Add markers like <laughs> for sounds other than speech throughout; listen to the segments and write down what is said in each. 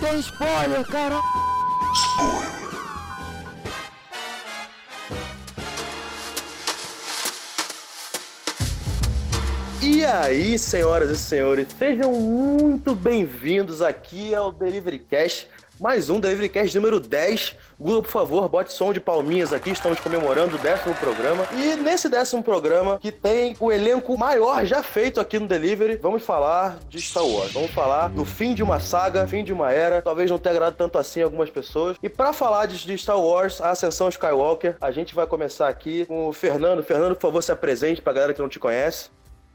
Tem spoiler, cara! E aí, senhoras e senhores, sejam muito bem-vindos aqui ao Delivery Cash, mais um Delivery Cash número 10. Google, por favor, bote som de palminhas aqui, estamos comemorando o décimo programa. E nesse décimo programa, que tem o elenco maior já feito aqui no Delivery, vamos falar de Star Wars. Vamos falar do fim de uma saga, fim de uma era, talvez não tenha agradado tanto assim algumas pessoas. E para falar de, de Star Wars, a Ascensão Skywalker, a gente vai começar aqui com o Fernando. Fernando, por favor, se apresente pra galera que não te conhece.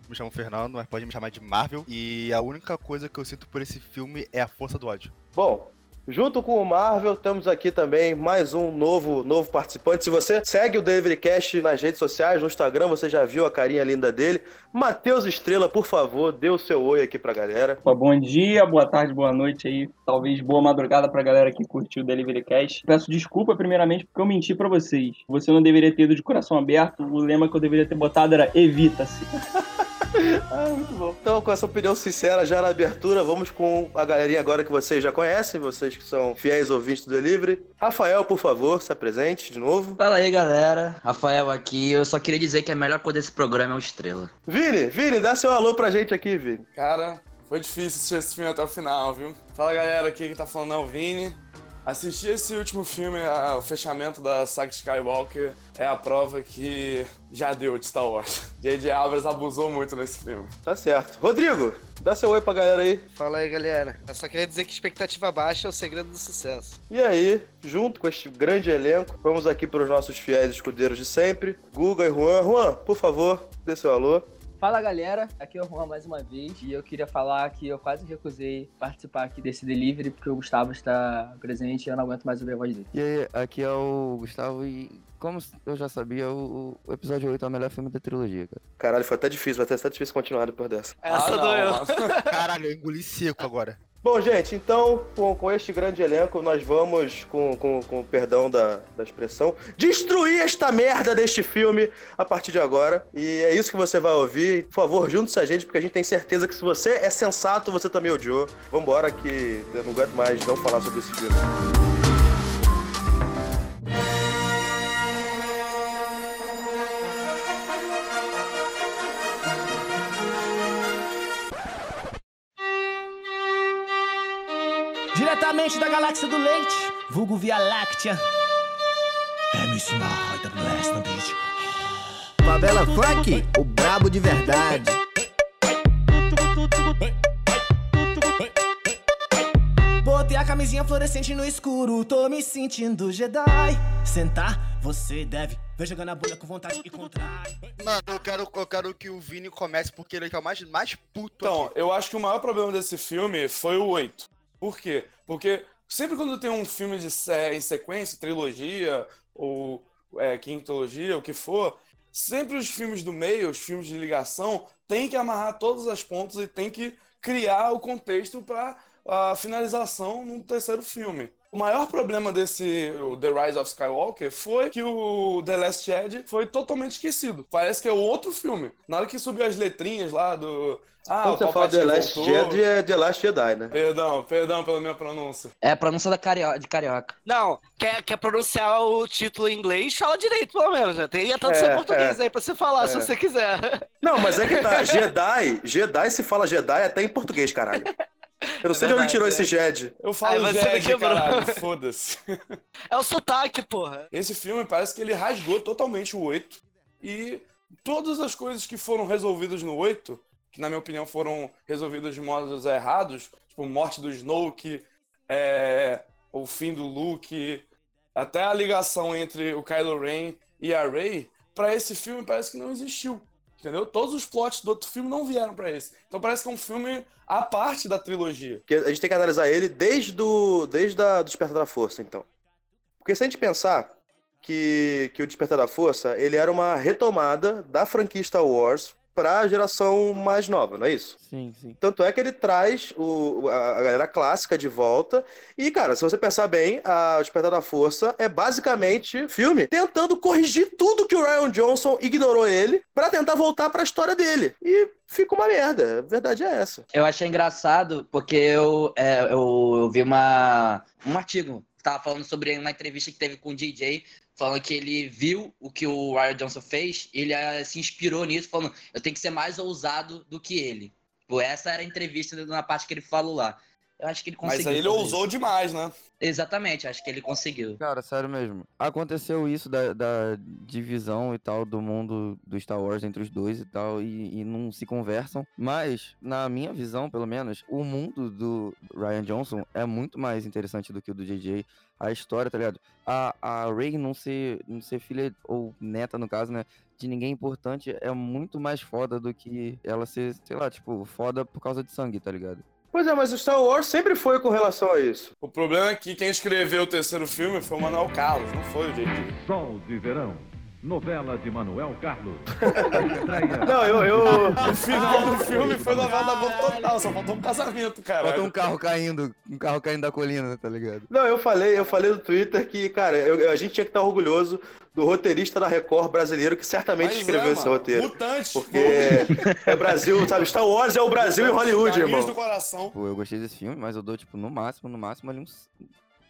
Me chamo Fernando, mas pode me chamar de Marvel. E a única coisa que eu sinto por esse filme é a força do ódio. Bom, junto com o Marvel, temos aqui também mais um novo, novo participante. Se você segue o Delivery nas redes sociais, no Instagram, você já viu a carinha linda dele. Matheus Estrela, por favor, dê o seu oi aqui pra galera. Bom dia, boa tarde, boa noite aí. Talvez boa madrugada pra galera que curtiu o Delivery. Peço desculpa primeiramente porque eu menti pra vocês. Você não deveria ter ido de coração aberto. O lema que eu deveria ter botado era evita-se. <laughs> Ah, muito bom. Então, com essa opinião sincera já na abertura, vamos com a galerinha agora que vocês já conhecem, vocês que são fiéis ouvintes do Delivery. Rafael, por favor, se apresente de novo. Fala aí, galera. Rafael aqui. Eu só queria dizer que a melhor coisa desse programa é o Estrela. Vini, Vini, dá seu alô pra gente aqui, Vini. Cara, foi difícil assistir esse filme até o final, viu? Fala galera, aqui que tá falando é o Vini. Assistir esse último filme, a- o fechamento da saga Skywalker, é a prova que já deu de Star Wars. <laughs> J.J. Alvarez abusou muito nesse filme. Tá certo. Rodrigo, dá seu oi pra galera aí. Fala aí, galera. Eu só queria dizer que expectativa baixa é o segredo do sucesso. E aí, junto com este grande elenco, vamos aqui para os nossos fiéis escudeiros de sempre, Guga e Juan. Juan, por favor, dê seu alô. Fala galera, aqui é o Juan mais uma vez e eu queria falar que eu quase recusei participar aqui desse delivery porque o Gustavo está presente e eu não aguento mais ouvir a voz dele. E aí, aqui é o Gustavo e, como eu já sabia, o, o episódio 8 é o melhor filme da trilogia, cara. Caralho, foi até difícil, vai até difícil continuar depois dessa. Essa ah, doeu. <laughs> Caralho, eu engoli seco agora. Bom, gente, então, com, com este grande elenco, nós vamos, com, com, com perdão da, da expressão, destruir esta merda deste filme a partir de agora. E é isso que você vai ouvir. Por favor, junte-se a gente, porque a gente tem certeza que se você é sensato, você também odiou. Vambora, que eu não aguento mais não falar sobre esse filme. Diretamente da galáxia do leite, vulgo Via Láctea. MC Marra da Blast no beat. Favela Funk, o brabo de verdade. Botei a camisinha fluorescente no escuro, tô me sentindo Jedi. Sentar, você deve. Vem jogando a bunda com vontade e contrai. Mano, eu quero, eu quero que o Vini comece porque ele é o mais, mais puto Então, aqui. eu acho que o maior problema desse filme foi o 8. Por quê? Porque sempre quando tem um filme de em sequência, trilogia ou é, quintologia, o que for, sempre os filmes do meio, os filmes de ligação, tem que amarrar todas as pontas e tem que criar o contexto para a finalização no terceiro filme. O maior problema desse o The Rise of Skywalker foi que o The Last Jedi foi totalmente esquecido. Parece que é outro filme. Na hora que subiu as letrinhas lá do. Ah, Quando o você fala The Last voltou. Jedi, é The Last Jedi, né? Perdão, perdão pela minha pronúncia. É a pronúncia da cario... de carioca. Não, quer, quer pronunciar o título em inglês? Fala direito, pelo menos. né? Tem tradução É, em português é. aí pra você falar, se É. você quiser. Não, mas é que tá. <laughs> Jedi, Jedi se fala Jedi até em português, caralho. Eu não sei de onde verdade, tirou é. esse Jedi. Eu Ai, falo quebrou. caralho, foda-se. <laughs> É o sotaque, porra. Esse filme parece que ele rasgou totalmente o 8 e todas as coisas que foram resolvidas no 8, que na minha opinião foram resolvidas de modos errados, tipo morte do Snoke, é, o fim do Luke, até a ligação entre o Kylo Ren e a Rey, pra esse filme parece que não existiu. Entendeu? Todos os plots do outro filme não vieram pra esse. Então parece que é um filme à parte da trilogia. Porque a gente tem que analisar ele desde do, desde a, Despertar da Força, então. Porque se a gente pensar que, que o Despertar da Força, ele era uma retomada da franquia Star Wars, pra geração mais nova, não é isso? Sim, sim. Tanto é que ele traz o, a a galera clássica de volta. E, cara, se você pensar bem, a Despertar da Força é basicamente filme tentando corrigir tudo que o Ryan Johnson ignorou ele pra tentar voltar pra história dele. E fica uma merda. A verdade é essa. Eu achei engraçado porque eu, é, eu, eu vi uma, um artigo que tava falando sobre uma entrevista que teve com o DJ, falando que ele viu o que o Ryan Johnson fez, e ele eh, se inspirou nisso, falando, eu tenho que ser mais ousado do que ele. Tipo, essa era a entrevista na parte que ele falou lá. Eu acho que ele conseguiu. Mas aí ele ousou demais, né? isso. Exatamente, acho que ele conseguiu. Cara, sério mesmo. Aconteceu isso da, da divisão e tal do mundo do Star Wars entre os dois e tal, e, e não se conversam. Mas, na minha visão, pelo menos, o mundo do Ryan Johnson é muito mais interessante do que o do JJ. A história, tá ligado? A, a Rey não ser, não ser filha, ou neta, no caso, né? De ninguém importante é muito mais foda do que ela ser, sei lá, tipo, foda por causa de sangue, tá ligado? Pois é, mas o Star Wars sempre foi com relação a isso. O problema é que quem escreveu o terceiro filme foi o Manuel Carlos, não foi o JJ. Sol de Verão, novela de Manuel Carlos. <laughs> Não, eu. eu... O final do filme foi novela da Globo total, só faltou um casamento, cara. Bota um carro caindo, um carro caindo da colina, tá ligado? Não, eu falei, eu falei no Twitter que, cara, eu- a gente tinha que estar orgulhoso do roteirista da Record brasileiro que certamente Mas escreveu é, esse roteiro. Mutantes. Porque é Brasil, sabe? Star Wars é o Brasil e Hollywood, irmão. do coração. Pô, eu gostei desse filme, mas eu dou, tipo, no máximo, no máximo ali uns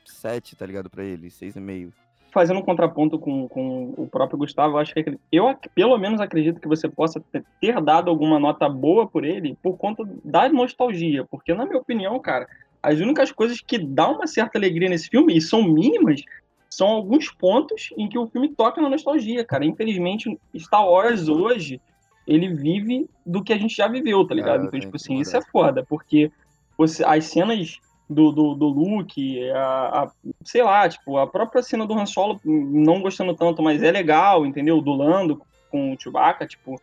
7, tá ligado? Pra ele, 6,5. Fazendo um contraponto com, com o próprio Gustavo, eu acho que eu pelo menos acredito que você possa ter- dado alguma nota boa por ele por conta da nostalgia. Porque, na minha opinião, cara, as únicas coisas que dão uma certa alegria nesse filme, e são mínimas, são alguns pontos em que o filme toca na nostalgia, cara. Infelizmente, Star Wars hoje, ele vive do que a gente já viveu, tá ligado? eu então, tipo assim, isso é foda, porque você, as cenas do, do, do Luke, a, a- sei lá, tipo, a própria cena do Han Solo, não gostando tanto, mas é legal, entendeu? Do Lando com o Chewbacca, tipo,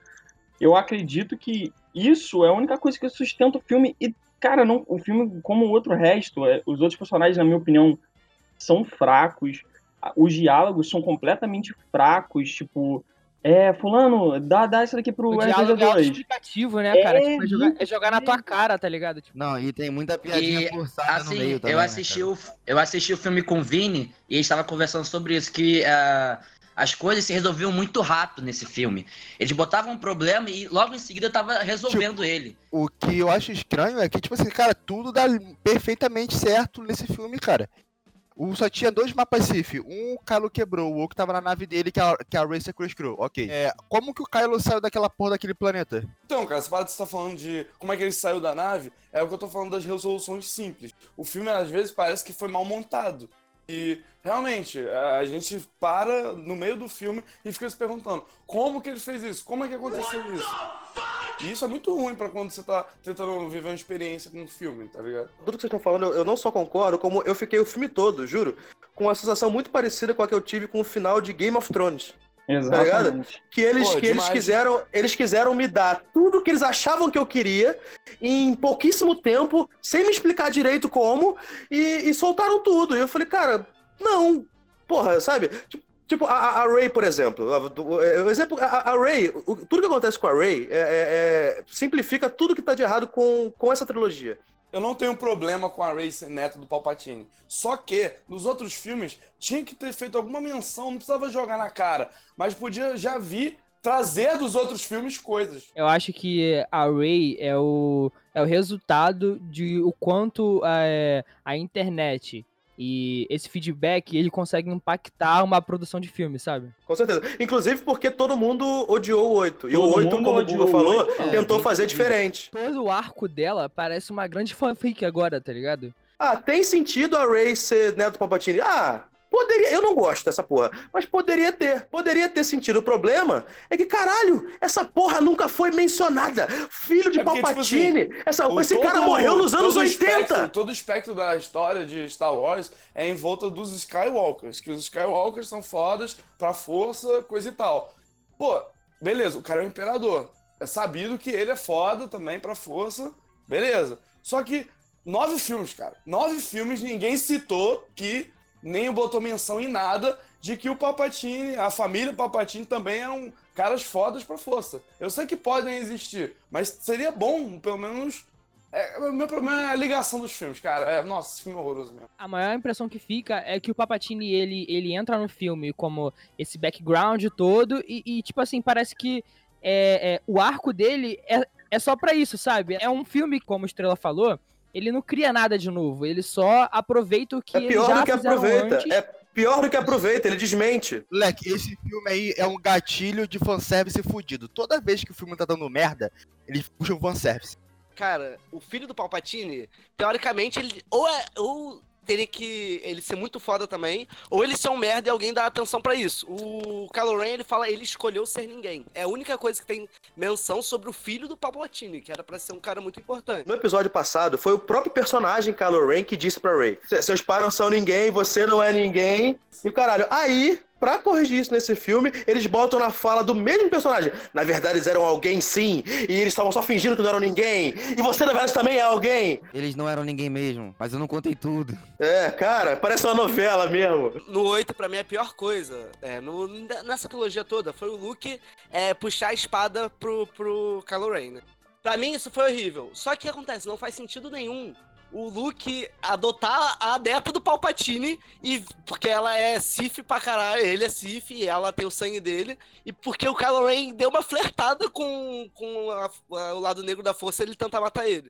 eu acredito que isso é a única coisa que sustenta o filme e, cara, não, o filme, como o outro resto, é, os outros personagens, na minha opinião, são fracos, os diálogos são completamente fracos, tipo, é, fulano, dá, dá isso daqui pro O diálogo é RPG2. autoexplicativo, né, cara? É, Tipo, é, jogar, é jogar na tua cara, tá ligado? Tipo, Não, e tem muita piadinha E, forçada no assim, meio também, eu né, assisti cara? o eu assisti o filme com o Vini e a gente estava conversando sobre isso que ah, as coisas se resolviam muito rápido nesse filme. Eles botavam um problema e logo em seguida tava resolvendo ele. O que eu acho estranho é que, tipo assim, cara, tudo dá perfeitamente certo nesse filme, cara. O, só tinha dois mapas Sif. Um o Kylo quebrou, o outro tava na nave dele, que a, que a Racer Crew. Ok. É, como que o Kylo saiu daquela porra daquele planeta? Então, cara, essa parada que você tá falando de como é que ele saiu da nave, é o que eu tô falando das resoluções simples. O filme, às vezes, parece que foi mal montado. E, realmente, a gente para no meio do filme e fica se perguntando como que ele fez isso? Como é que aconteceu isso? E isso é muito ruim pra quando você tá tentando viver uma experiência com um filme, tá ligado? Tudo que vocês estão falando, eu- não só concordo, como eu fiquei o filme todo, juro, com uma sensação muito parecida com a que eu tive com o final de Game of Thrones. Tá ligado? Exatamente. Que eles, Pô, que eles quiseram, eles quiseram me dar tudo que eles achavam que eu queria em pouquíssimo tempo, sem me explicar direito como, e, e soltaram tudo. E eu falei, cara, não. Porra, sabe? Tipo, tipo, a, a Ray, por exemplo. é, O exemplo, a, a Ray, o- tudo que acontece com a Ray é- é- é- simplifica tudo que tá de errado com, com essa trilogia. Eu não tenho problema com a Rey ser neta do Palpatine. Só que, nos outros filmes, tinha que ter feito alguma menção, não precisava jogar na cara. Mas podia já vir trazer dos outros filmes coisas. eu acho que a Ray é o, é o resultado de o quanto é, a internet e esse feedback ele consegue impactar uma produção de filme, sabe? Com certeza. Inclusive porque todo mundo odiou o 8. E o Todo 8, mundo como o o falou, 8, é, tentou fazer diferente. Todo o arco dela parece uma grande fanfic agora, tá ligado? Ah, tem sentido a Ray ser neto do Palpatine? Ah, poderia. Eu não gosto dessa porra, mas poderia ter. Poderia ter sentido. O problema é que, caralho, essa porra nunca foi mencionada. Filho de É porque, tipo Palpatine. essa, O esse cara morreu nos anos todo o 80. espectro- todo o espectro da história de Star Wars é em volta dos Skywalkers, que os Skywalkers são fodas pra força, coisa e tal. Pô, beleza, o cara é o imperador. É sabido que ele é foda também pra força, beleza. Só que nove filmes, cara. Nove filmes, ninguém citou que, nem botou menção em nada, de que o Palpatine, a família Palpatine também é um caras fodas pra força. Eu sei que podem existir, mas seria bom, pelo menos. É, meu problema é a ligação dos filmes, cara. É, nossa, esse filme é horroroso mesmo. A maior impressão que fica é que o Papatini, ele, ele entra no filme como esse background todo e, e, tipo assim, parece que é, é, o arco dele é, é só pra isso, sabe? É um filme, como o Estrela falou, ele não cria nada de novo, ele só aproveita o que É pior já do que aproveita. antes. É pior do que aproveita, ele desmente. Moleque, esse filme aí é um gatilho de fanservice fudido. Toda vez que o filme tá dando merda, ele puxa o fanservice. Cara, o filho do Palpatine, teoricamente, ele ou é. Ou teria que ele ser muito foda também, ou ele ser um merda e alguém dar atenção pra isso. O Kylo Ren, ele fala, ele escolheu ser ninguém. É a única coisa que tem menção sobre o filho do Palpatine, que era pra ser um cara muito importante. No episódio passado, foi o próprio personagem Kylo Ren que disse pra Rey: "Se- seus pais não são ninguém, você não é ninguém. E o caralho, aí, pra corrigir isso nesse filme, eles botam na fala do mesmo personagem. Na verdade, eles eram alguém sim, e eles estavam só fingindo que não eram ninguém. E você, na verdade, também é alguém. Eles não eram ninguém mesmo, mas eu não contei tudo. É, cara, parece uma novela mesmo. No 8, pra mim, a pior coisa, é, no- nessa trilogia toda, foi o Luke é, puxar a espada pro, pro Kylo Ren, né? Pra mim, isso foi horrível. Só que o que acontece? Não faz sentido nenhum o Luke adotar a adepta do Palpatine, e, porque ela é Sith pra caralho, ele é Sith, e ela tem o sangue dele, e porque o Kylo Ren deu uma flertada com, com a- a- o lado negro da força, ele tenta matar ele.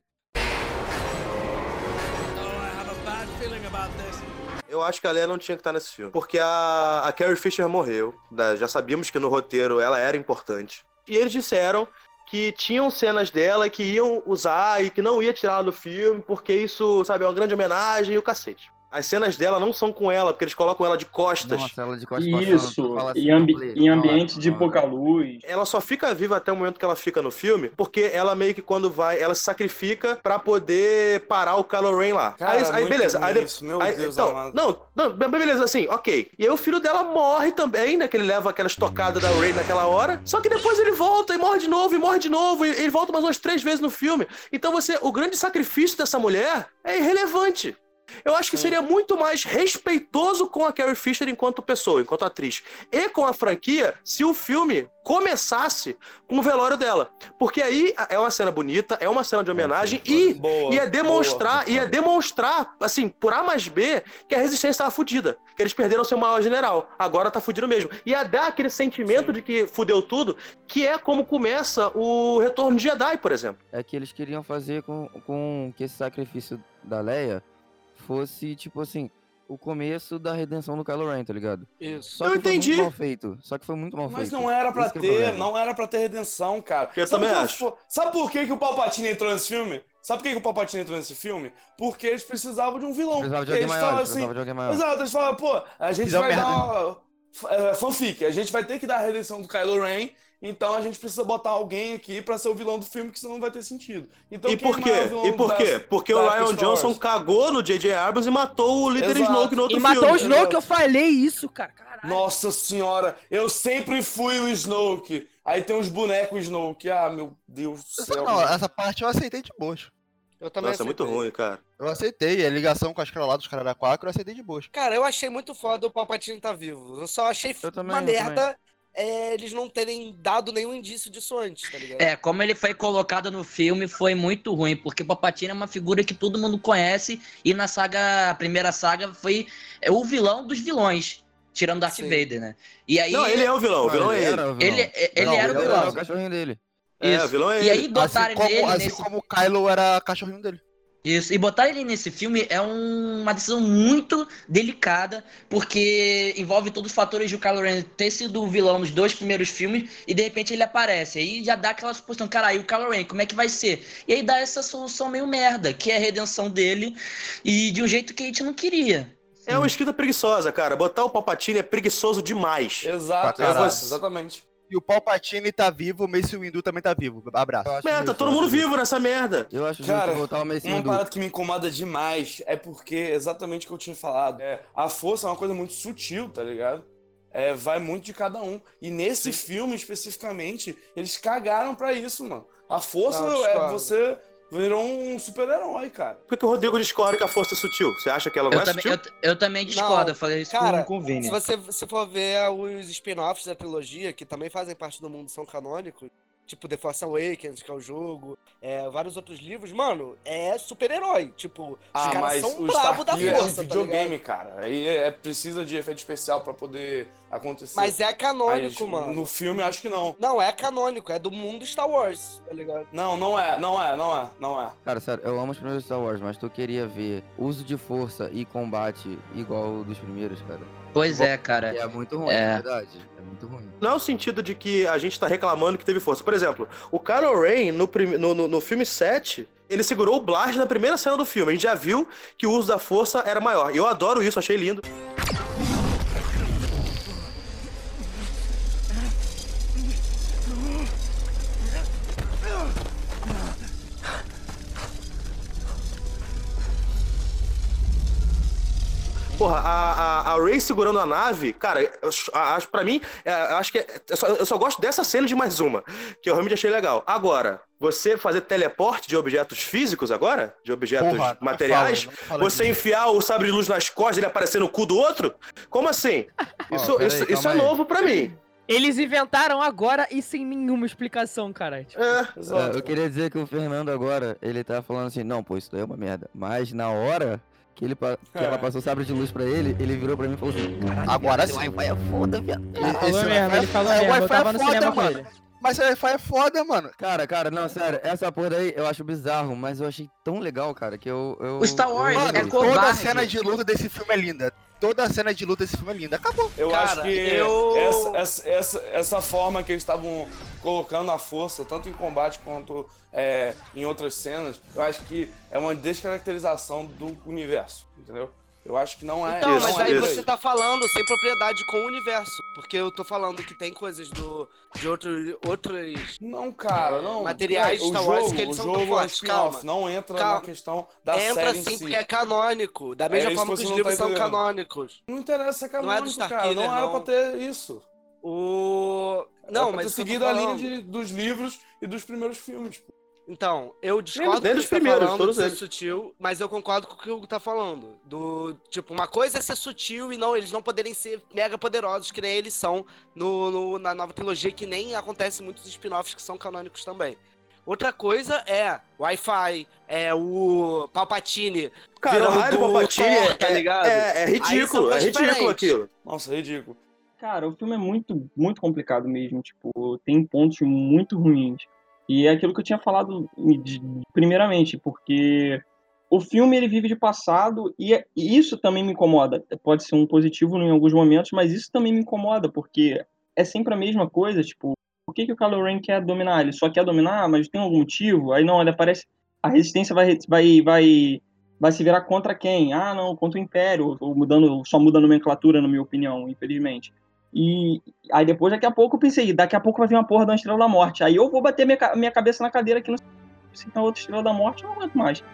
Eu acho que a Leia não tinha que estar nesse filme. Porque a, a Carrie Fisher morreu. né? Já sabíamos que no roteiro ela era importante. E eles disseram que tinham cenas dela que iam usar e que não ia tirar do filme, porque isso, sabe, é uma grande homenagem e o cacete. As cenas dela não são com ela, porque eles colocam ela de costas. Nossa, ela de costas Isso, assim, em, ambi- em ambiente de pouca luz. Ela só fica viva até o momento que ela fica no filme, porque ela meio que quando vai, ela se sacrifica pra poder parar o Kylo Ren lá. Cara, aí, aí muito beleza. Aí, isso, meu aí- Deus então, amado. não, não, be- beleza, assim, ok. E aí o filho dela morre também, né? Que ele leva aquela estocada da Rey naquela hora. Só que depois ele volta e morre de novo, e morre de novo, e ele volta mais umas três vezes no filme. Então você, o grande sacrifício dessa mulher é irrelevante. Eu acho que seria muito mais respeitoso com a Carrie Fisher enquanto pessoa, enquanto atriz, e com a franquia, se o filme começasse com o velório dela. Porque aí é uma cena bonita, é uma cena de homenagem e Boa, ia demonstrar, boa. ia demonstrar, assim, por A mais B, que a resistência tava fudida. Que eles perderam seu maior general. Agora tá fudido mesmo. Ia dar aquele sentimento de que fudeu tudo, que é como começa o Retorno de Jedi, por exemplo. É que eles queriam fazer com, com que esse sacrifício da Leia fosse, tipo assim, o começo da redenção do Kylo Ren, tá ligado? Isso. Só Eu que foi entendi. muito mal feito. Só que foi muito mal Mas feito. não era pra Esse é ter, não era pra ter redenção, cara. Eu Sabe também acho. Sabe por que, que o Palpatine entrou nesse filme? Sabe por que, que o Palpatine entrou nesse filme? Porque eles precisavam de um vilão. Precisava de alguém eles maior, falavam precisava de alguém maior. Exato, eles falavam, pô, a gente Fizeram vai merda. dar uma é, fanfic, a gente vai ter que dar a redenção do Kylo Ren, então a gente precisa botar alguém aqui pra ser o vilão do filme, que senão não vai ter sentido. Então, e por quê? é E por quê? Porque o Ryan Johnson cagou no J.J. Abrams e matou o líder Exato. Snoke no outro E filme. matou o Snoke, eu falei isso, cara. Caralho. Nossa senhora, eu sempre fui o Snoke. Aí tem uns bonecos Snoke. Ah, meu Deus do Essa, céu. não, essa parte eu aceitei de boas. Eu também Nossa, é muito ruim, cara. Eu aceitei, a ligação com as caras lá dos caras da Quaco, eu aceitei de boas. Cara, eu achei muito foda o Palpatine tá vivo. Eu só achei Eu também, uma merda é, eles não terem dado nenhum indício disso antes, tá ligado? É, como ele foi colocado no filme foi muito ruim, porque o Palpatine é uma figura que todo mundo conhece e na saga, a primeira saga foi é, o vilão dos vilões, tirando Darth Sim. Vader, né? E aí Não, ele é o vilão, o vilão é ele. era o vilão. ele, ele Não, era o ele vilão. Era o cachorrinho dele. É, Isso. o vilão é E ele. aí botaram Assim como, nele assim nesse como o Kylo era cachorrinho dele. Isso, e botar ele nesse filme é um- uma decisão muito delicada, porque envolve todos os fatores de o Kylo Ren ter sido o vilão nos dois primeiros filmes, e de repente ele aparece. Aí já dá aquela suposição, cara, aí o Kylo Ren, como é que vai ser? E aí dá essa solução meio merda, que é a redenção dele, e de um jeito que a gente não queria. É uma escrita preguiçosa, cara. Botar o Palpatine é preguiçoso demais. Exato, exatamente. E o Palpatine tá vivo, o Mace Windu também tá vivo. Abraço. Merda, tá todo mundo vivo nessa merda. Eu acho Cara, justo voltar o Mace Uma Windu. parada que me incomoda demais é porque, exatamente o que eu tinha falado, é, a força é uma coisa muito sutil, tá ligado? É, vai muito de cada um. E nesse filme, especificamente, eles cagaram pra isso, mano. A força Não, é discordo. você virou um super-herói, cara. Por que, que o Rodrigo discorda que a força é sutil? Você acha que ela não Eu é também, sutil? eu, eu também discordo, Não, eu falei isso cara, com, com o Vini. Se você se for ver os spin-offs da trilogia, que também fazem parte do mundo, são canônicos, tipo The Force Awakens, que é o jogo, é, vários outros livros, mano, é super-herói. Tipo, os Ah, caras mas são o bravos da Starkiller é um força, tá videogame, ligado? cara. Aí é, é- precisa de efeito especial pra poder acontecer. Mas é canônico, Aí, mano. No filme, acho que não. Não, é canônico, é do mundo Star Wars, tá ligado? Não, não é, não é, não é, não é. Cara, sério, eu amo os primeiros Star Wars, mas tu queria ver uso de força e combate igual o dos primeiros, cara. Pois é, cara. É muito ruim, É. é verdade. É muito ruim. Não é o sentido de que a gente tá reclamando que teve força. Por exemplo, o Kylo Ren, no, prim- no, no, no filme 7, ele segurou o blast na primeira cena do filme. A gente já viu que o uso da força era maior. E eu adoro isso, achei lindo. Porra, a, a, a Ray segurando a nave, cara, eu acho- pra mim, é, eu acho que é- eu só, eu só gosto dessa cena de mais uma, que eu realmente achei legal. Agora, você fazer teleporte de objetos físicos agora? De objetos Porra, não me materiais? fala, não me fala você disso. enfiar o sabre de luz nas costas e ele aparecer no cu do outro? Como assim? Isso, peraí, isso, isso é aí. novo pra mim. Eles inventaram agora e sem nenhuma explicação, cara. Tipo, É, É, eu queria dizer que o Fernando agora, ele tá falando assim, não, pô, isso daí é uma merda. Mas na hora que, ele, que ela passou o sabre de luz pra ele, ele virou pra mim e falou assim, caralho, Agora sim. esse Wi-Fi é foda, viado. ele falou mesmo, Wi-Fi ele falou é- Eu tava é no cinema com ele. Mas esse Wi-Fi é foda, mano. Cara, cara, não, sério, essa porra aí eu acho bizarro, mas eu achei tão legal, cara, que eu... eu O Star eu Wars gostei. é Toda a covarde. cena de luta desse filme é linda. Toda a cena de luta desse filme é linda. Acabou. Eu Cara, acho que eu- essa, essa, essa, essa forma que eles estavam colocando a força, tanto em combate quanto é, em outras cenas, eu acho que é uma descaracterização do universo, entendeu? Eu acho que não é. Então, Isso, mas é aí isso. você tá falando sem propriedade com o universo. Porque eu tô falando que tem coisas do, de outro, outros. Não, cara, não. Materiais de o Star Wars jogo, que eles são tão é fortes, calma. não entra Calma. na questão da Entra série em sim si. porque é canônico. Da É mesma isso forma que que os não livros tá são canônicos. Não interessa, cara, Não é do cara. Starkiller, Não era não. pra ter isso. O. Não, mas seguido a linha de- dos livros e dos primeiros filmes. pô. Então, eu discordo do dos tá primeiros, falando todos eles. sutil, mas eu concordo com o que o Hugo tá falando. Do, tipo, uma coisa é ser sutil e não, eles não poderem ser mega poderosos, que nem eles são no, no- na nova trilogia, que nem acontece muitos spin-offs que são canônicos também. Outra coisa é Wi-Fi, é o Palpatine. Cara, o do Palpatine Thor, tá é- ligado? é, é ridículo, é ridículo diferentes. aquilo. Nossa, ridículo. Cara, o filme é muito, muito complicado mesmo. Tipo, tem pontos muito ruins. E é aquilo que eu tinha falado de- primeiramente, porque o filme ele vive de passado e, é- e isso também me incomoda. Pode ser um positivo em alguns momentos, mas isso também me incomoda, porque é sempre a mesma coisa, tipo, por que, que o Kylo Ren quer dominar? Ele só quer dominar, mas tem algum motivo? Aí não, ele aparece. A resistência vai, vai, vai, vai se virar contra quem? Ah, não, contra o Império. Ou mudando, só muda a nomenclatura, na minha opinião, infelizmente. E aí depois, daqui a pouco, eu pensei, daqui a pouco vai vir uma porra da Estrela da Morte. Aí eu vou bater minha, minha cabeça na cadeira aqui no. Se tem outra Estrela da Morte, eu não aguento mais.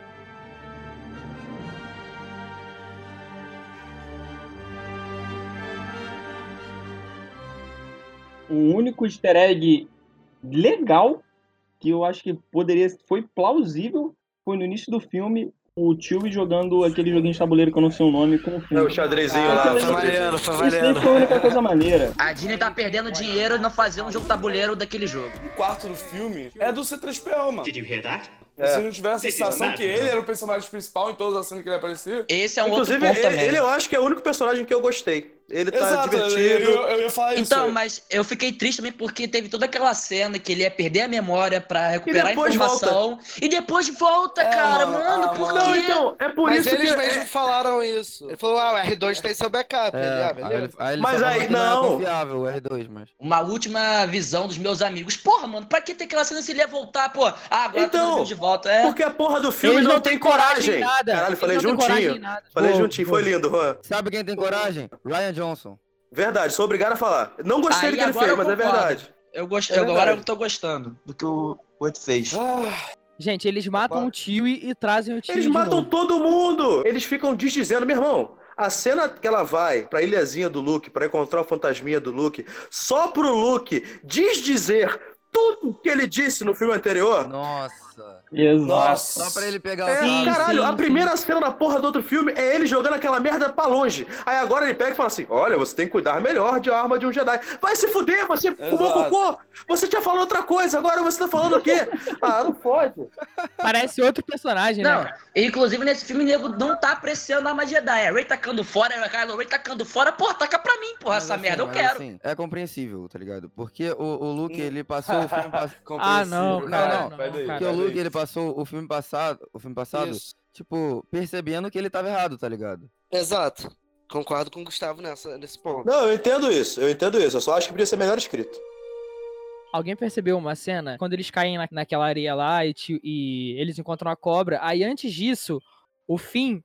O único easter egg legal que eu acho que poderia foi plausível foi no início do filme o Chewie jogando aquele joguinho de tabuleiro que eu não sei o nome com o É o xadrezinho Ah, lá. foi maneiro, foi Isso foi a única coisa maneira. A Disney tá perdendo dinheiro não fazendo um jogo tabuleiro daquele jogo. O quarto do filme é do C3PO, mano. Did you hear that? É. Se não tivesse a sensação que ele era o personagem principal em todas as cenas que ele aparecia. Esse é um Inclusive, outro ponto ele, também. ele eu acho que é o único personagem que eu gostei. Ele tá Exato, eu, divertido. eu, eu ia falar isso. Então, mas eu fiquei triste também porque teve toda aquela cena que ele ia perder a memória pra recuperar a informação. E depois volta, É, cara. mano, ah, por mano. Não, quê? então, é por Mas isso eles que. mesmos é- falaram isso. Ele falou, ah, o R2 tem seu backup. É, ele, ah, aí beleza. ele, aí ele Mas aí, não. não. é confiável o R2, mas... Uma última visão dos meus amigos. Porra, mano, pra que ter aquela cena se ele ia voltar, pô? Ah, agora Então, então, de volta. É. Porque a porra do filme Eles não, não tem coragem coragem. em nada. Caralho, Eles falei não juntinho. Falei Pô, juntinho, pô. foi lindo, Juan. Sabe quem tem coragem? Ryan Johnson. Verdade, sou obrigado a falar. Não gostei Aí do que ele agora fez, eu mas é verdade. Eu gostei, É agora verdade. eu tô gostando do que o outro fez. Ah, Gente, eles matam o Chewie e trazem o Chewie Eles de matam novo. todo mundo! Eles ficam desdizendo, meu irmão. A cena que ela vai pra ilhazinha do Luke, pra encontrar o fantasminha do Luke, só pro Luke desdizer tudo que ele disse no filme anterior. Nossa. Só. Exato. Só pra ele pegar o É, sabre. caralho, sim, a sim. primeira cena da porra do outro filme é ele jogando aquela merda pra longe. Aí agora ele pega e fala assim: Olha, você tem que cuidar melhor de arma de um Jedi. Vai se fuder, você fumou Exato. cocô! Você tinha falado outra coisa, agora você tá falando o quê? <laughs> Ah, não pode. Parece outro personagem, né? Não, inclusive nesse filme o nego não tá apreciando a arma Jedi. É Ray tacando fora, é Kylo Ray tacando fora. Porra, taca pra mim, porra, Mas essa assim, merda eu quero. assim, é compreensível, tá ligado? Porque o, o Luke, ele passou o filme <laughs> passado. Ah, não, cara, não, não, vai daí, cara. Luke, ele passou o filme passado, o filme passado, Isso. tipo, percebendo que ele tava errado, tá ligado? Exato. Concordo com o Gustavo nessa, nesse ponto. Não, eu entendo isso, eu entendo isso. Eu só acho que podia ser melhor escrito. Alguém percebeu uma cena? Quando eles caem na, naquela areia lá e, e eles encontram a cobra. Aí antes disso, o Finn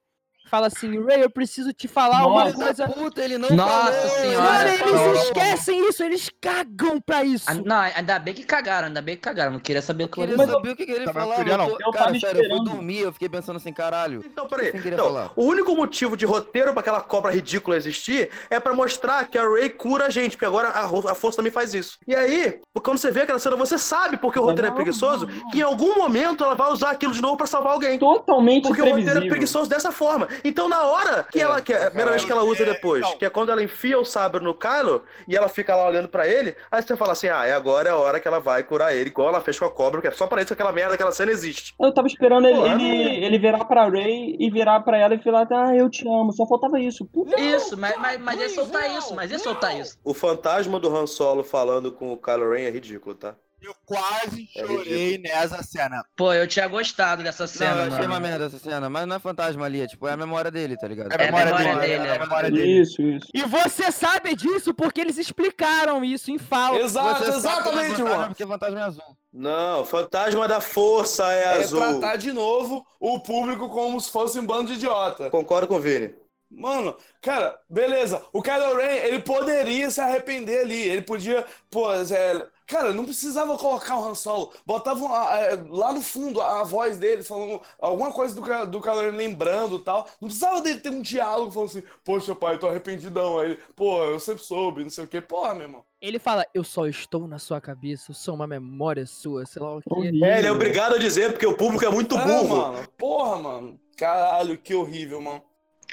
fala assim: Ray, eu preciso te falar uma Nossa, coisa. Puta, ele não Nossa falou, senhora, Mano, ele eles falou. esquecem isso, eles cagam pra isso. Ah, Não, ainda bem que cagaram, ainda bem que cagaram. Não queria saber o Eu que queria eu saber o que, que ele não falava. queria, não. Eu tô- Eu Cara, sério, eu dormir, eu fiquei pensando assim, caralho. Então, peraí. Quem queria Não, falar? o único motivo de roteiro pra aquela cobra ridícula existir é pra mostrar que a Ray cura a gente, porque agora a, a força também faz isso. E aí, quando você vê aquela cena, você sabe porque o roteiro é Não, preguiçoso, não, não. que em algum momento ela vai usar aquilo de novo pra salvar alguém. Totalmente Porque o roteiro é preguiçoso dessa forma. Então, na hora que ela. Que é a primeira vez que ela usa É, depois, então. que é quando ela enfia o sabre no Kylo e ela fica lá olhando pra ele, aí você fala assim: ah, é agora é a hora que ela vai curar ele, igual ela fez com a cobra, que é só pra isso que aquela merda, aquela cena existe. Eu tava esperando ele, ele, não- ele virar pra Ray e virar pra ela e falar, ah, eu te amo. Só faltava isso. Puta, Isso, mas, mas, mas ia soltar isso, mas ia soltar isso. O fantasma do Han Solo falando com o Kylo Ren é ridículo, tá? Eu quase É chorei nessa cena. Pô, eu tinha gostado dessa Não, cena, eu achei uma mano. merda essa cena, mas não é fantasma ali, é tipo, é a memória dele, tá ligado? É a memória, memória dele, dele, é a é. memória dele. Isso, isso. E você sabe disso porque eles explicaram isso em fala. Exato, Você é exatamente, fantasma mano. Porque fantasma é azul. Não, fantasma da força é, É azul. tratar de novo o público como se fosse um bando de idiota. Concordo com o Vini. Mano, cara, beleza. O Kylo Ren, ele poderia se arrepender ali. Ele podia, pô, é, cara, não precisava colocar o Han Solo. Botavam lá no fundo a, a voz dele falando alguma coisa do, do Kylo Ren lembrando e tal. Não precisava dele ter um diálogo falando assim, poxa, pai, tô arrependidão. Aí ele, pô, eu sempre soube, não sei o quê. Porra, meu irmão. Ele fala: Eu só estou na sua cabeça, eu sou uma memória sua, sei lá o. Horrível. É, ele é obrigado a dizer, porque o público é muito É, burro. mano. Porra, mano. Caralho, que horrível, mano.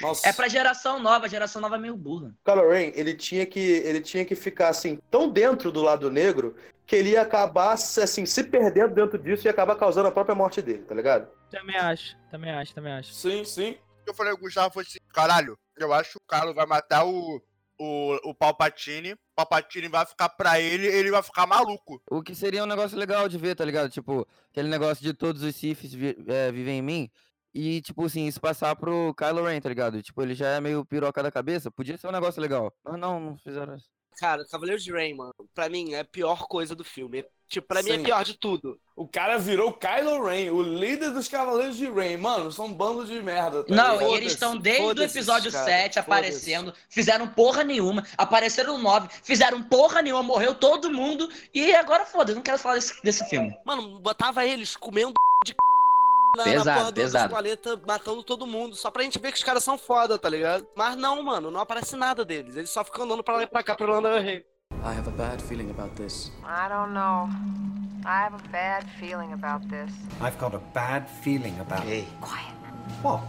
Nossa. É pra geração nova, a geração nova é meio burra. Kylo Ren, ele tinha que ele tinha que ficar assim tão dentro do lado negro que ele ia acabar assim se perdendo dentro disso e ia acabar causando a própria morte dele, tá ligado? Também acho, também acho, também acho. Sim, sim. Eu falei, o Gustavo foi assim, caralho, eu acho que o Carlos vai matar o, o, o Palpatine, o Palpatine vai ficar pra ele, ele vai ficar maluco. O que seria um negócio legal de ver, tá ligado? Tipo, aquele negócio de todos os Siths vi- é, vivem em mim. E, tipo assim, isso passar pro Kylo Ren, tá ligado? Tipo, ele já é meio piroca da cabeça. Podia ser um negócio legal. Mas não, não fizeram isso. Cara, Cavaleiros de Rain, mano, pra mim é a pior coisa do filme. Tipo, pra mim é Sim. pior de tudo. O cara virou Kylo Ren, o líder dos Cavaleiros de Rain. Mano, são um bando de merda. tá Não, e eles estão desde o episódio cara, 7 foda-se. aparecendo, fizeram porra nenhuma, apareceram no 9, fizeram porra nenhuma, morreu todo mundo, e agora foda-se, não quero falar desse, desse filme. Mano, botava eles comendo <laughs> de na, na Pesado, porra do, dos pesado. matando todo mundo, só pra gente ver que os caras são foda, tá ligado? Mas não, mano, não aparece nada deles. Eles só ficam andando pra lá e pra cá pra Landa Rei. I have a bad feeling about this. I don't know. I have a bad feeling about this. I've got a bad feeling about Ei. Quiet. What?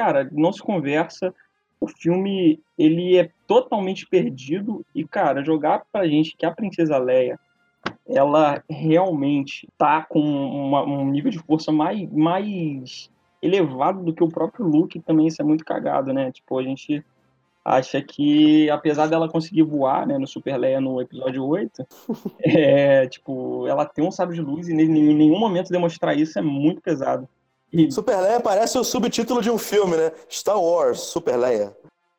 Cara, não se conversa. O filme, ele é totalmente perdido. E, cara, jogar pra gente que a Princesa Leia, ela realmente tá com uma- um nível de força mais, mais elevado do que o próprio Luke, também isso é muito cagado, né? Tipo, a gente acha que, apesar dela conseguir voar, né, no Super Leia no episódio 8, <laughs> é, tipo, ela tem um sábio de luz e em nenhum momento demonstrar isso é muito pesado. E Super Leia parece o subtítulo de um filme, né? Star Wars, Super Leia.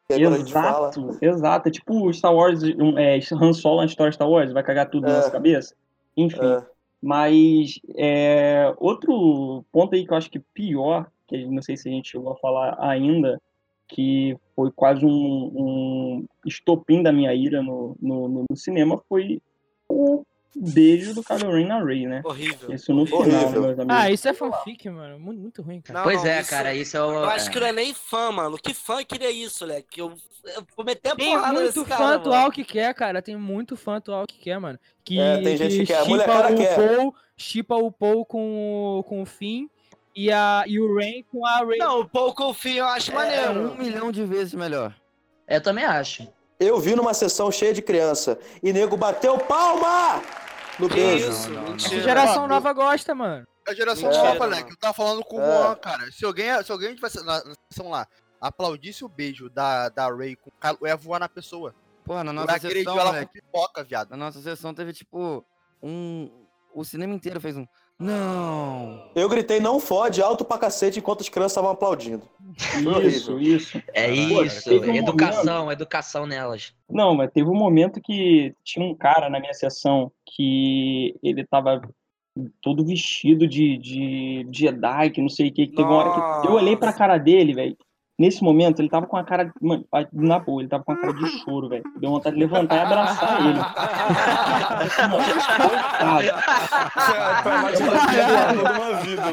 Que aí quando a gente fala. Exato, exato. É tipo Star Wars, um, é, Han Solo, a história Star Wars, vai cagar tudo na É. nossa cabeça. Enfim. É. Mas é, outro ponto aí que eu acho que pior, que não sei se a gente chegou a falar ainda, que foi quase um, um estopim da minha ira no, no, no- no cinema, foi o beijo do Kylo Ren na Rey, né? Horrível. Isso no final, Horrível. meus amigos. Ah, isso é fanfic, mano. Muito, muito ruim, cara. Não, Pois não, é, isso- cara, isso é o. Eu acho é. que não é nem fã, mano. Que fã queria isso, né? Que eu, eu vou meter a Tem porrada muito nesse fã cara, atual mano. que quer, cara. Tem muito fã atual que quer, mano. Que, É, tem gente que quer. A shippa molecada o quer. Paul, chipa o Paul com, o- com o Finn e, a, e o Rain com a Ray. Não, o Paul com o Finn eu acho É maneiro. um milhão de vezes melhor. Eu também acho. Eu vi numa sessão cheia de criança e nego bateu palma no Que beijo. isso, não, não. Essa mentira. geração nova gosta, mano. A geração Mentira, nova, mano. moleque. Eu tava falando com o É. Juan, cara. Se alguém, se alguém tivesse na, na sessão lá, aplaudisse o beijo da, da Ray com o Kylo, eu ia voar na pessoa. Porra, na nossa sessão, ela com moleque, pipoca, viado. na nossa sessão teve, tipo, um... O cinema inteiro fez um... Não! Eu gritei não fode alto pra cacete enquanto as crianças estavam aplaudindo. Isso, isso. É Pô, isso. um Educação, educação nelas. Não, mas teve um momento que tinha um cara na minha sessão que ele tava todo vestido de, de, de Jedi, que não sei o que. que Teve uma hora que eu olhei pra cara dele, velho. Nesse momento, ele tava com a cara. Mano, na boa, ele tava com a cara de choro, velho. Deu vontade de levantar e abraçar ele. <laughs>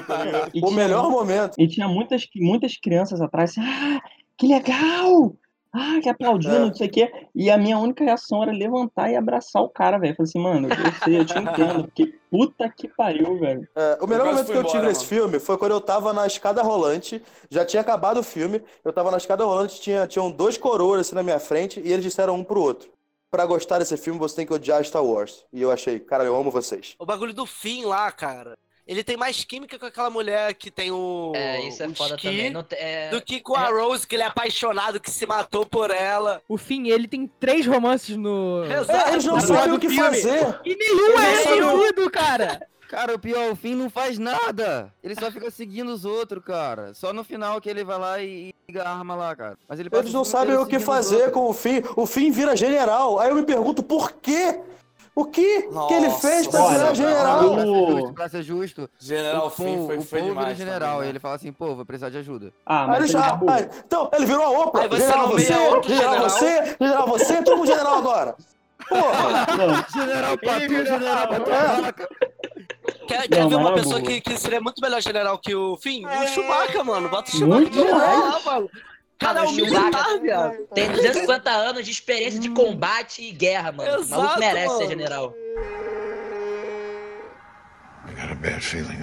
Tá O melhor momento. E tinha muitas, muitas crianças atrás, assim, ah, que legal! Ah, que aplaudindo, É. não sei o quê. E a minha única reação era levantar e abraçar o cara, velho. Falei assim, mano, eu sei, eu te <laughs> entendo. Porque puta que pariu, velho. É, o melhor momento que eu tive embora, nesse filme foi quando eu tava na escada rolante, já tinha acabado o filme, eu tava na escada rolante, tinha, tinham dois coroas assim na minha frente, e eles disseram um pro outro. Pra gostar desse filme, você tem que odiar Star Wars. E eu achei, cara, eu amo vocês. O bagulho do Finn lá, cara. Ele tem mais química com aquela mulher que tem o. É, isso é o foda também. Não te- é- Do que com a Rose, que ele é apaixonado, que se matou por ela. O Finn, ele tem três romances no. Exato. É, eles não no sabem o que filme. fazer. E nenhum é Ele não- resolvido, cara. Cara, o pior, o Finn não faz nada. Ele só fica seguindo os outros, cara. Só no final que ele vai lá e liga a arma lá, cara. Mas ele Eles não sabem o que fazer com o Finn. O Finn vira general. Aí eu me pergunto, por quê? O que que ele fez pra olha, virar Pra general? justo, pra ser justo, General o Finn foi, o foi Paul vira demais. general. também, e né? ele fala assim, pô, vou precisar de ajuda. Ah, mas ele já, aí- então, ele virou a opa. Aí você general você, outro general general. você, general você, todo mundo general agora. Porra. General Pato, general Pato. Quer, quer Não, ver uma é pessoa boa. que, que seria muito melhor general que o Finn? O Chewbacca, mano. Bota o Chewbacca Muito lá, mano. Cara, um militar, viado. Tem 250 anos de experiência de combate e guerra, mano. o maluco Exato, merece ser mano. general.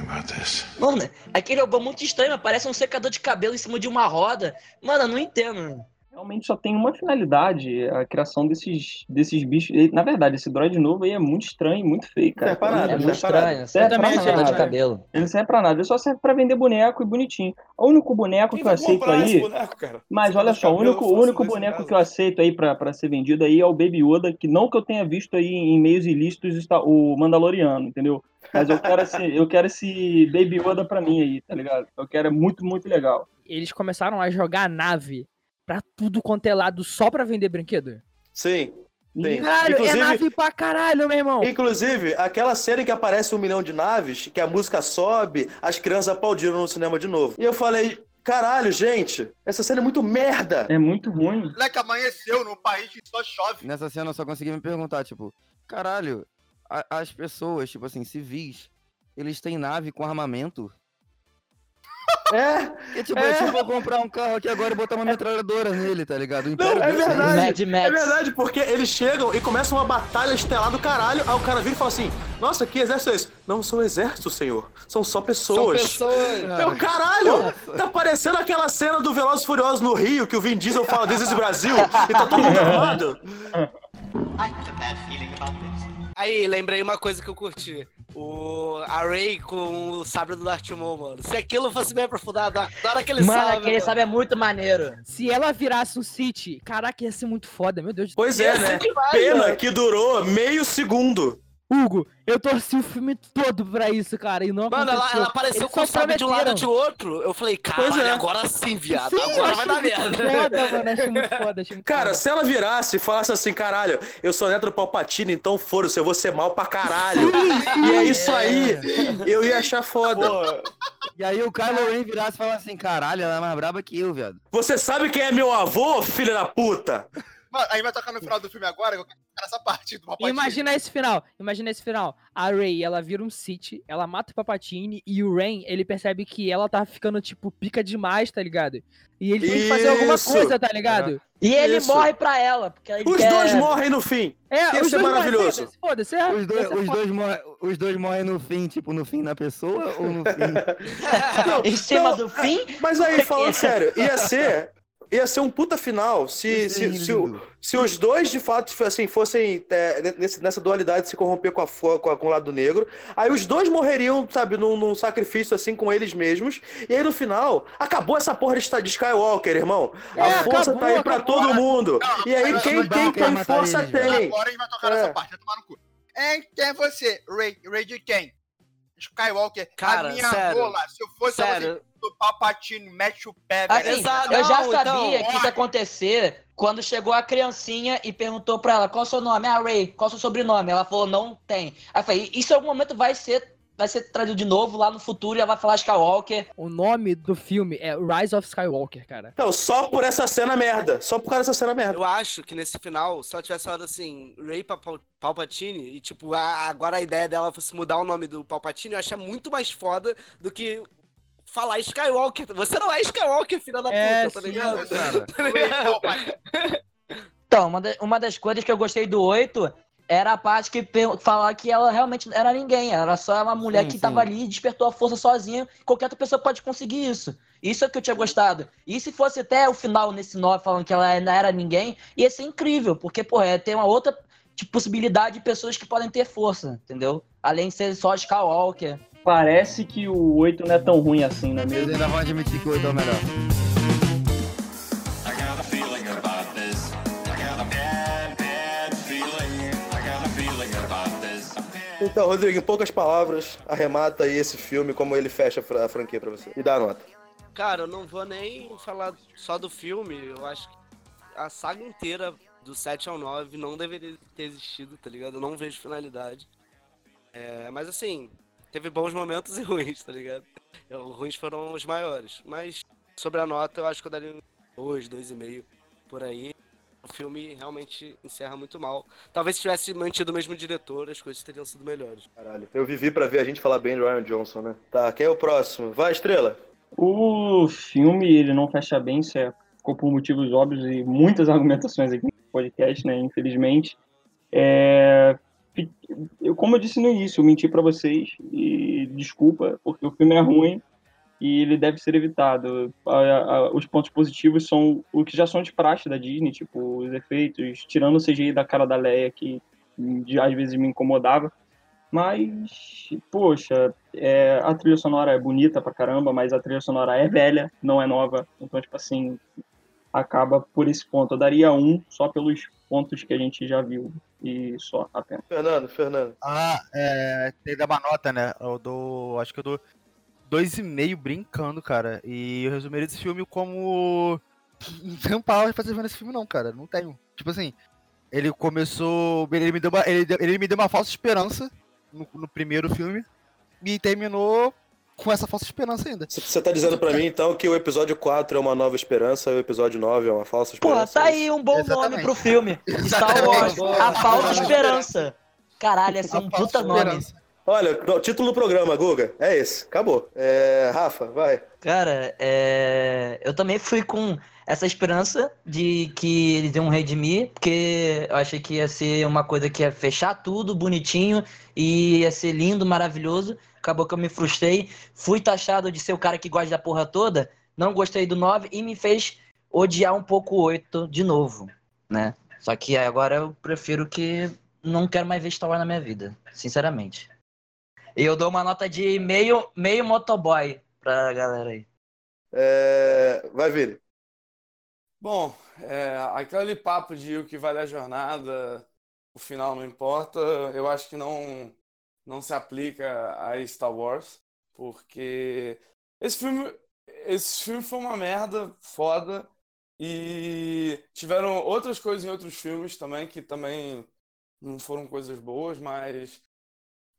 About this. Mano, aquele robô muito estranho, mas parece um secador de cabelo em cima de uma roda. Mano, eu não entendo. Realmente só tem uma finalidade, a criação desses, desses bichos. E, Na verdade, esse droid novo aí é muito estranho e muito feio, cara. Serve pra nada, É muito estranho. Serve Você pra também nada. de cabelo. Ele não serve pra nada, ele só serve pra vender boneco e bonitinho. O único boneco Quem que eu aceito aí. boneco, cara? Mas Esse olha só, o único, único boneco caso. que eu aceito aí pra, pra ser vendido aí é o Baby Yoda, que não que eu tenha visto aí em meios ilícitos está- o Mandaloriano, entendeu? Mas eu quero esse, eu quero esse Baby Yoda pra mim aí, tá ligado? Eu quero, é muito, muito legal. Eles começaram a jogar a nave pra tudo quanto é lado só pra vender brinquedo. Sim. Sim. Caralho, Inclusive- é nave pra caralho, meu irmão. Inclusive, aquela cena em que aparece um milhão de naves, que a música sobe, as crianças aplaudiram no cinema de novo. E eu falei, caralho, gente, essa cena é muito merda. É muito ruim. Moleque, amanheceu num país que só chove. Nessa cena eu só consegui me perguntar, tipo, caralho, a- as pessoas, tipo assim, civis, eles têm nave com armamento? É, E, tipo, É. é tipo eu comprar um carro aqui agora e botar uma metralhadora nele, tá ligado? O não, Império é verdade. Mad Max. É verdade, porque eles chegam e começam uma batalha estelar do caralho, aí o cara vira e fala assim, nossa, que exército é esse? Não são exércitos, senhor. São só São pessoas. pessoas. Meu caralho! Tá parecendo aquela cena do Velozes e Furiosos no Rio, que o Vin Diesel fala This is Brasil, e tá todo mundo armado. Aí, lembrei uma coisa que eu curti. O a Ray com o sabre do Darth Maul, mano. Se aquilo fosse bem aprofundado, da hora aquele Mano, sabre. aquele mano. sabe é muito maneiro. Se ela virasse um City, caraca, ia ser muito foda, meu Deus. Pois é, né? demais, Pena mano. que durou meio segundo. Hugo, eu torci o filme todo pra isso, cara, e não Mano, ela, aconteceu. ela apareceu Eles com o sabre de um lado de outro. Eu falei, caralho, é. agora sim, viado. Sim, agora vai dar merda. Foda, mano, achei muito foda, achei muito Cara, foda. se ela virasse e falasse assim, caralho, eu sou neto do Palpatine, então foda-se, eu vou ser mal pra caralho. E é isso aí, eu ia achar foda. E aí o Kylo Ren virasse e falasse assim, caralho, ela é mais braba que eu, viado. Você sabe quem é meu avô, filha da puta? Aí vai tocar no final do filme agora, eu quero tocar nessa parte do Palpatine. Imagina esse final, imagina esse final. A Rey, ela vira um Sith, ela mata o Papatini e o Ren, ele percebe que ela tá ficando, tipo, pica demais, tá ligado? E ele tem que fazer alguma Isso. coisa, tá ligado? E ele Isso. morre pra ela. Porque ele Os quer... dois morrem no fim. É, ser dois maravilhoso. Foda-se, é. Os dois, Ia ser os, dois morrem, os dois morrem no fim, tipo, no fim da pessoa ou no fim? <laughs> em cima Não, do fim. Mas aí, falando sério, ia ser. Ia ser um puta final se, é se, se, se os dois, de fato, assim, fossem é, nesse- nessa dualidade se corromper com, a, com, a- com o lado negro. Aí os dois morreriam, sabe, num, num sacrifício assim com eles mesmos. E aí no final, acabou essa porra de, Skywalker, irmão. A É, força acabou, tá aí pra acabou. todo mundo. E aí Não, quem, não quem matar força tem. Agora a gente vai tocar É. nessa parte, vai tomar no cu. Quem é você? Ray, Ray de quem? Skywalker. Cara, a minha sério. rola, se eu fosse Sério. assim, do Palpatine, mete o pé, Assim. Exato. eu já sabia então, que isso ia acontecer quando chegou a criancinha e perguntou pra ela qual é o seu nome. Ah, Ray, qual é o seu sobrenome? Ela falou, não tem. Aí eu falei, isso em algum momento vai ser, vai ser trazido de novo lá no futuro e ela vai falar Skywalker. O nome do filme é Rise of Skywalker, cara. Não, só por essa cena merda. Só por causa dessa cena merda. Eu acho que nesse final, se ela tivesse falado assim, Ray Pal- Palpatine, e tipo, a- agora a ideia dela fosse mudar o nome do Palpatine, eu acho muito mais foda do que falar Skywalker. Você não é Skywalker, filha da É, puta, tá sim, ligado? cara. Tá ligado? Então, uma, da- uma das coisas que eu gostei do 8 era a parte que falar que ela realmente não era ninguém. Ela era só uma mulher Sim, que sim. tava ali e despertou a força sozinha. Qualquer outra pessoa pode conseguir isso. Isso é o que eu tinha gostado. E se fosse até o final nesse 9 falando que ela não era ninguém, ia ser incrível. Porque, porra, é, tem uma outra tipo, possibilidade de pessoas que podem ter força, entendeu? Além de ser só Skywalker. Parece que o 8 não é tão ruim assim, não é Eles mesmo? ainda vão admitir que o 8 é o melhor. Então, Rodrigo, em poucas palavras, arremata aí esse filme, como ele fecha a franquia pra você. E dá a nota. Cara, eu não vou nem falar só do filme. Eu acho que a saga inteira, do 7 ao 9, não deveria ter existido, tá ligado? Eu não vejo finalidade. É, mas assim, teve bons momentos <laughs> e ruins, tá ligado? Eu- ruins foram os maiores. Mas sobre a nota, eu acho que eu daria um 2, 2,5 por aí. O filme realmente encerra muito mal. Talvez se tivesse mantido o mesmo diretor, as coisas teriam sido melhores. Caralho. Eu vivi pra ver a gente falar bem do Ryan Johnson, né? Tá, quem é o próximo? Vai, Estrela. O filme, ele não fecha bem, isso é, ficou por motivos óbvios e muitas <laughs> argumentações aqui no podcast, né, infelizmente. É, eu, como eu disse no início, eu menti pra vocês e desculpa, porque o filme é ruim e ele deve ser evitado. A- a- os pontos positivos são o que já são de praxe da Disney, tipo, os efeitos, tirando o CGI da cara da Leia, que de- às vezes me incomodava. Mas, poxa, é, a trilha sonora é bonita pra caramba, mas a trilha sonora é velha, não é nova. Então, tipo assim, acaba por esse ponto. Eu daria um só pelos pontos que a gente já viu. E só, apenas. Fernando, Fernando. Ah, é. Tem que dar uma nota, né? Eu dou. Acho que eu dou dois e meio brincando, cara. E eu resumiria esse filme como. <laughs> Não tenho palavras pra você ver nesse filme, não, cara. Não tenho. Tipo assim, ele começou. Ele me deu uma, ele, deu- ele me deu uma falsa esperança no, no primeiro filme. E terminou com essa falsa esperança ainda. Você tá dizendo pra mim, então, que o episódio 4 é uma nova esperança e o episódio 9 é uma falsa Porra, esperança? tá aí um bom nome pro filme. Star Wars, A Falsa Esperança. Caralho, esse é um puta nome. Olha, o título do programa, Guga, é esse. Acabou. É, Rafa, vai. Cara, é... eu também fui com essa esperança de que eles iam redimir, porque eu achei que ia ser uma coisa que ia fechar tudo bonitinho e ia ser lindo, maravilhoso. Acabou que eu me frustrei. Fui taxado de ser o cara que gosta da porra toda. Não gostei do 9 e me fez odiar um pouco o 8 de novo, né? Só que agora eu prefiro que não quero mais ver Star Wars na minha vida, sinceramente. E eu dou uma nota de meio, meio motoboy pra galera aí. É, vai, Vini. Bom, é, aquele papo de o que vale a jornada o final não importa. Eu acho que não, não se aplica a Star Wars, porque esse filme, esse filme foi uma merda foda e tiveram outras coisas em outros filmes também que também não foram coisas boas, mas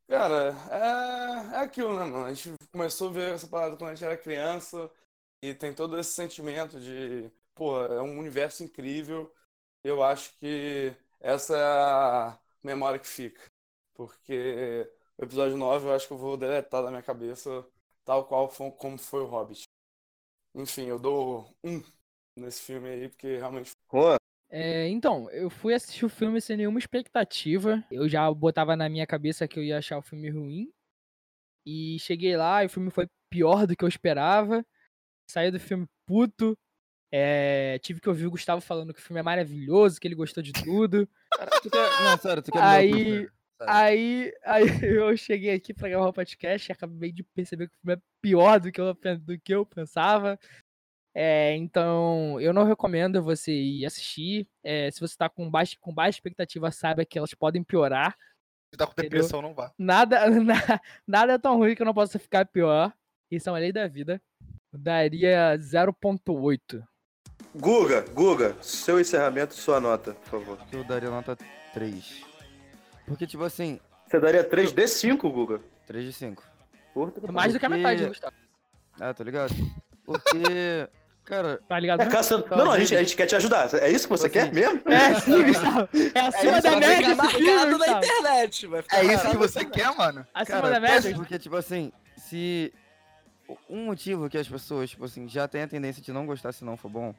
cara, é, é aquilo, né, mano? A gente começou a ver essa parada quando a gente era criança e tem todo esse sentimento de, pô, é um universo incrível. Eu acho que essa é a memória que fica. Porque o episódio 9 eu acho que eu vou deletar da minha cabeça tal qual foi, como foi o Hobbit. Enfim, eu dou um nesse filme aí, porque realmente. Juan, É, então, eu fui assistir o filme sem nenhuma expectativa. Eu já botava na minha cabeça que eu ia achar o filme ruim. E cheguei lá e o filme foi pior do que eu esperava. Saí do filme puto. É, tive que ouvir o Gustavo falando que o filme é maravilhoso, que ele gostou de tudo. Tu quer... Não, sério, tu quer Aí? Sério. Aí, aí <laughs> eu cheguei aqui pra gravar o podcast e acabei de perceber que o filme é pior do que eu, do que eu pensava. É, então, eu não recomendo você ir assistir. É, se você tá com baixa, com baixa expectativa, saiba que elas podem piorar. Se tá com Entendeu? depressão, não vá. Nada, <laughs> na- nada é tão ruim que eu não possa ficar pior. Isso é uma lei da vida. Daria 0.8. Guga, Guga, seu encerramento, sua nota, por favor. Eu daria nota 3. Porque, tipo assim, Você daria 3 de 5, Guga? 3 de 5. Porra, Mais do que a metade, Gustavo. Ah, tô ligado. Porque, <laughs> cara, Tá ligado? É, né? Cássio, não, não, a gente, a gente quer te ajudar. É isso que você Tipo quer assim, mesmo? É sim, Gustavo. É acima Isso da vai média ficar esse filme, marcado na internet. Vai ficar É isso que você quer, mano? Acima Cara, da média? Porque, tipo assim, se. Um motivo que as pessoas, tipo assim, já tem a tendência de não gostar se não for bom,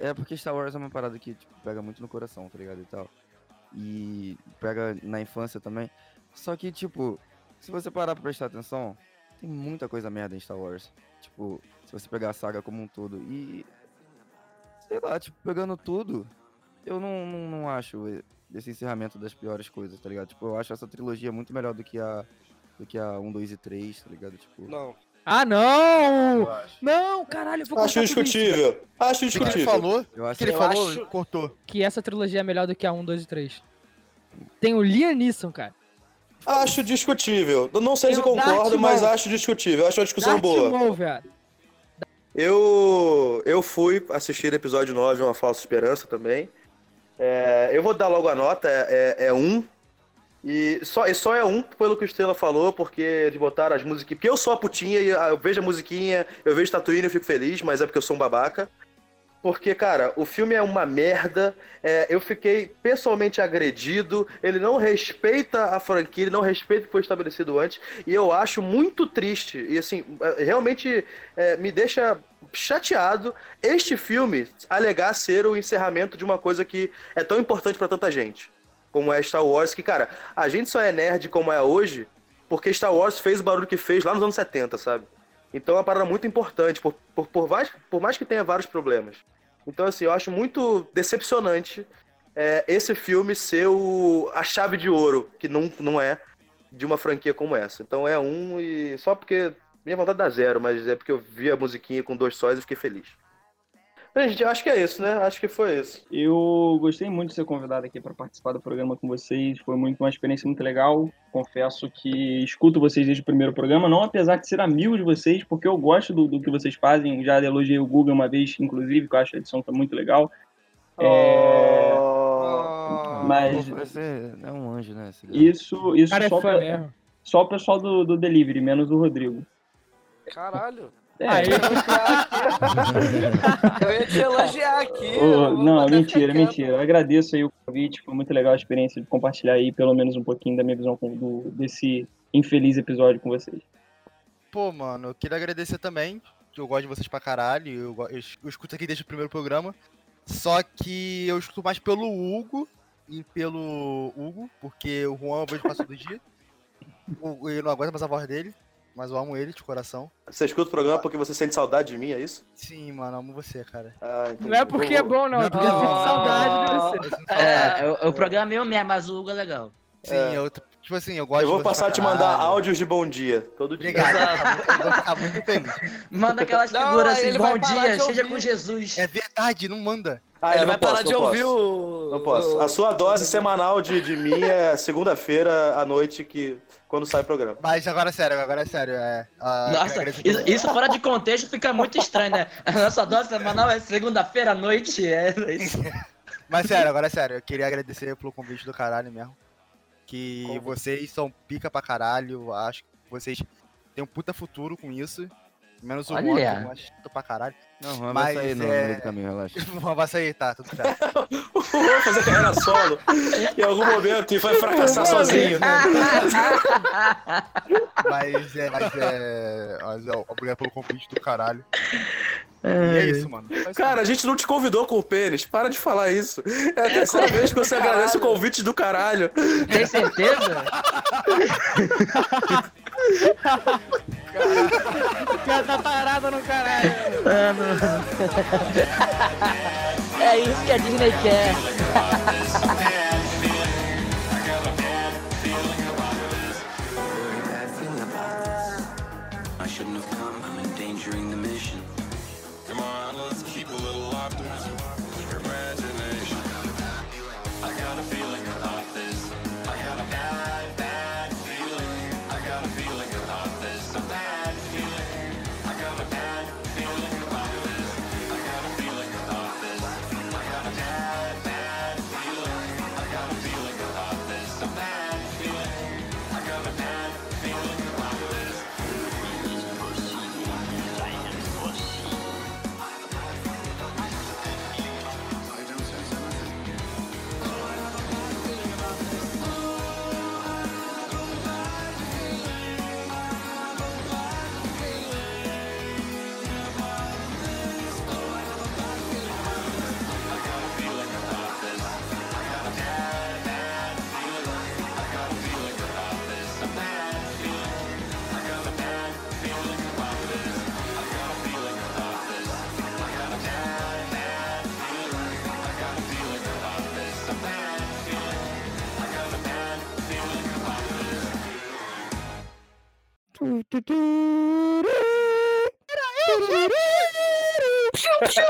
é porque Star Wars é uma parada que, tipo, pega muito no coração, tá ligado? E tal. E pega na infância também. Só que, tipo, se você parar pra prestar atenção, tem muita coisa merda em Star Wars. Tipo, se você pegar a saga como um todo. E. Sei lá, tipo, pegando tudo, eu não, não, não acho esse encerramento das piores coisas, tá ligado? Tipo, eu acho essa trilogia muito melhor do que a. Do que a 1, 2 e 3, tá ligado? Tipo. Não. Ah, não! Eu. Não, caralho, eu vou Acho discutível. Acho que ele discutível. falou? Eu que ele Eu falou? acho- Cortou. Que essa trilogia é melhor do que a 1, 2 e 3. Tem o Liam Neeson, cara. Acho discutível. Eu Não sei se o concordo, mas acho discutível. Acho uma discussão Darth boa. Maul, velho. Eu, eu fui assistir o episódio 9, Uma Falsa Esperança também. É, eu vou dar logo a nota, é, é, é um. E só, e só é um pelo que o Estrela falou, porque eles botaram as musiquinhas. Porque eu sou a putinha eu vejo a musiquinha, eu vejo Tatooine e fico feliz, mas é porque eu sou um babaca. Porque, cara, o filme é uma merda. é, eu fiquei pessoalmente agredido. Ele não respeita a franquia, ele não respeita o que foi estabelecido antes. E eu acho muito triste. E, assim, é, realmente é, me deixa chateado este filme alegar ser o encerramento de uma coisa que é tão importante pra tanta gente. Como é Star Wars, que, cara, a gente só é nerd como é hoje porque Star Wars fez o barulho que fez lá nos anos 70, sabe? Então é uma parada muito importante, por, por, por, mais, por mais que tenha vários problemas. Então, assim, eu acho muito decepcionante é, esse filme ser o, a chave de ouro, que não, não é, de uma franquia como essa. Então é um e. Só porque. Minha vontade dá zero, mas é porque eu vi a musiquinha com dois sóis e fiquei feliz. Eu acho que é isso, né? Acho que foi isso. Eu gostei muito de ser convidado aqui para participar do programa com vocês. Foi muito uma experiência muito legal. Confesso que escuto vocês desde o primeiro programa, não apesar de ser amigo de vocês, porque eu gosto do, do que vocês fazem. Já elogiei o Google uma vez, inclusive, que eu acho a edição tá muito legal. É, Oh, Mas- Pô, Você é um anjo, né? Isso, isso Cara, é só, fã pra- só o pessoal do, do delivery, menos o Rodrigo. Caralho. É, Aí, <laughs> Eu ia te elogiar aqui. Eu não, mentira, mentira. Eu agradeço aí o convite, foi muito legal a experiência de compartilhar aí pelo menos um pouquinho da minha visão com- do, desse infeliz episódio com vocês. Pô, mano, eu queria agradecer também, que eu gosto de vocês pra caralho, eu, eu es- eu escuto aqui desde o primeiro programa, só que eu escuto mais pelo Hugo e pelo Hugo, porque o Juan eu vejo quase todo dia, <laughs> O- eu não aguento mais a voz dele, mas eu amo ele de coração. Você escuta o programa porque você sente saudade de mim, é isso? Sim, mano, amo você, cara. Ah, não é porque é bom, não. Não É é porque eu é sinto saudade de você. É, o, o programa é meu mesmo, mas o Hugo é legal. Sim, É. eu, tipo assim, eu gosto Eu vou passar a te mandar caralho. áudios de bom dia todo dia. Obrigado, eu vou ficar muito feliz. Manda aquelas <laughs> Não, figuras assim, bom dia, seja com Jesus. É verdade, não manda. Ah, Ele eu vai posso, parar de ouvir o. Não posso. o- A sua dose semanal de, de mim é segunda-feira à noite, que, quando sai o programa. Mas agora é sério, agora é sério. É, queria Nossa, isso, isso fora de contexto fica muito estranho, né? A nossa dose semanal é segunda-feira à noite, é isso. <laughs> Mas sério, agora é sério. Eu queria agradecer pelo convite do caralho mesmo. Que vocês são pica pra caralho. Acho que vocês têm um puta futuro com isso. Menos o Olha. Juan, que eu acho chato pra caralho. Não, Juan Mas vai sair no é- meio do caminho, relaxa. <laughs> Vai sair, tá, tudo certo. <laughs> Vou fazer carreira solo em algum momento e vai fracassar sozinho. Mas é, mas é. mas é, Obrigado pelo convite do caralho. E é isso, mano. Isso Cara, a gente não te convidou com o pênis. Para de falar isso. É a terceira vez que você agradece o convite do caralho. Tem certeza? Já tá parada no caralho. É isso que a Disney quer.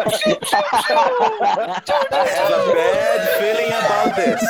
Have a bad feeling about this.